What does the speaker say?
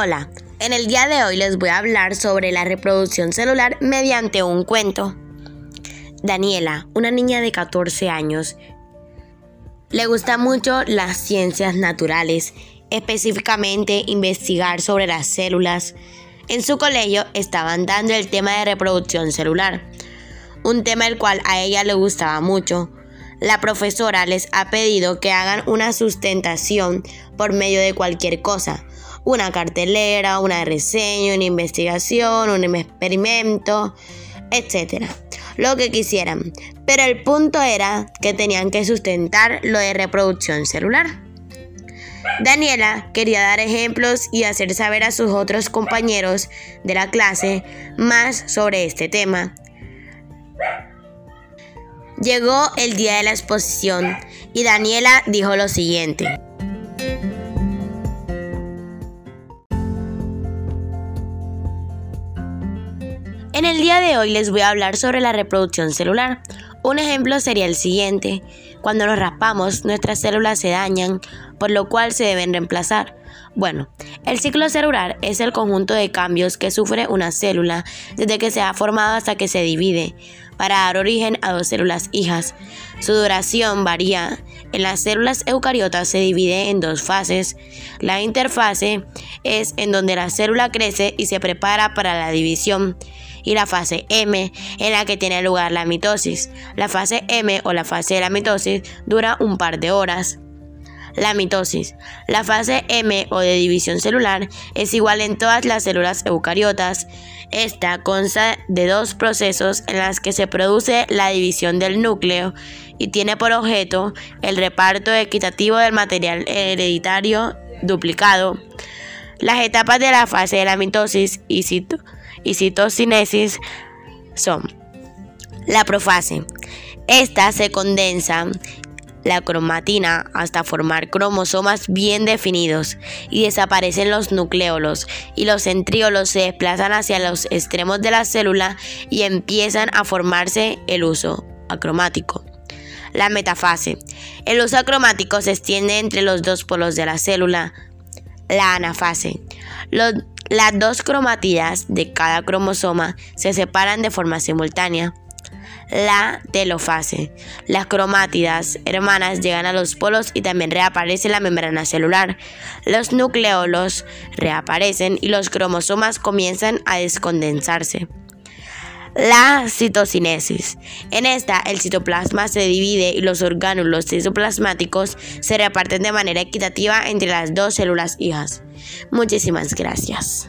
Hola, en el día de hoy les voy a hablar sobre la reproducción celular mediante un cuento. Daniela, una niña de 14 años, le gusta mucho las ciencias naturales, específicamente investigar sobre las células. En su colegio estaban dando el tema de reproducción celular, un tema el cual a ella le gustaba mucho. La profesora les ha pedido que hagan una sustentación por medio de cualquier cosa una cartelera, una reseña, una investigación, un experimento, etc. Lo que quisieran. Pero el punto era que tenían que sustentar lo de reproducción celular. Daniela quería dar ejemplos y hacer saber a sus otros compañeros de la clase más sobre este tema. Llegó el día de la exposición y Daniela dijo lo siguiente. En el día de hoy les voy a hablar sobre la reproducción celular. Un ejemplo sería el siguiente. Cuando nos raspamos, nuestras células se dañan, por lo cual se deben reemplazar. Bueno, el ciclo celular es el conjunto de cambios que sufre una célula desde que se ha formado hasta que se divide, para dar origen a dos células hijas. Su duración varía. En las células eucariotas se divide en dos fases. La interfase es en donde la célula crece y se prepara para la división y la fase M, en la que tiene lugar la mitosis. La fase M o la fase de la mitosis dura un par de horas. La mitosis. La fase M o de división celular es igual en todas las células eucariotas. Esta consta de dos procesos en los que se produce la división del núcleo y tiene por objeto el reparto equitativo del material hereditario duplicado. Las etapas de la fase de la mitosis y, y citocinesis son la profase. Esta se condensa la cromatina hasta formar cromosomas bien definidos y desaparecen los nucleolos y los centriolos se desplazan hacia los extremos de la célula y empiezan a formarse el uso acromático. La metafase. El uso acromático se extiende entre los dos polos de la célula. La anafase. las dos cromátidas de cada cromosoma se separan de forma simultánea la telofase. Las cromátidas hermanas llegan a los polos y también reaparece la membrana celular. Los nucleolos reaparecen y los cromosomas comienzan a descondensarse. La citocinesis. En esta, el citoplasma se divide y los orgánulos citoplasmáticos se reparten de manera equitativa entre las dos células hijas. Muchísimas gracias.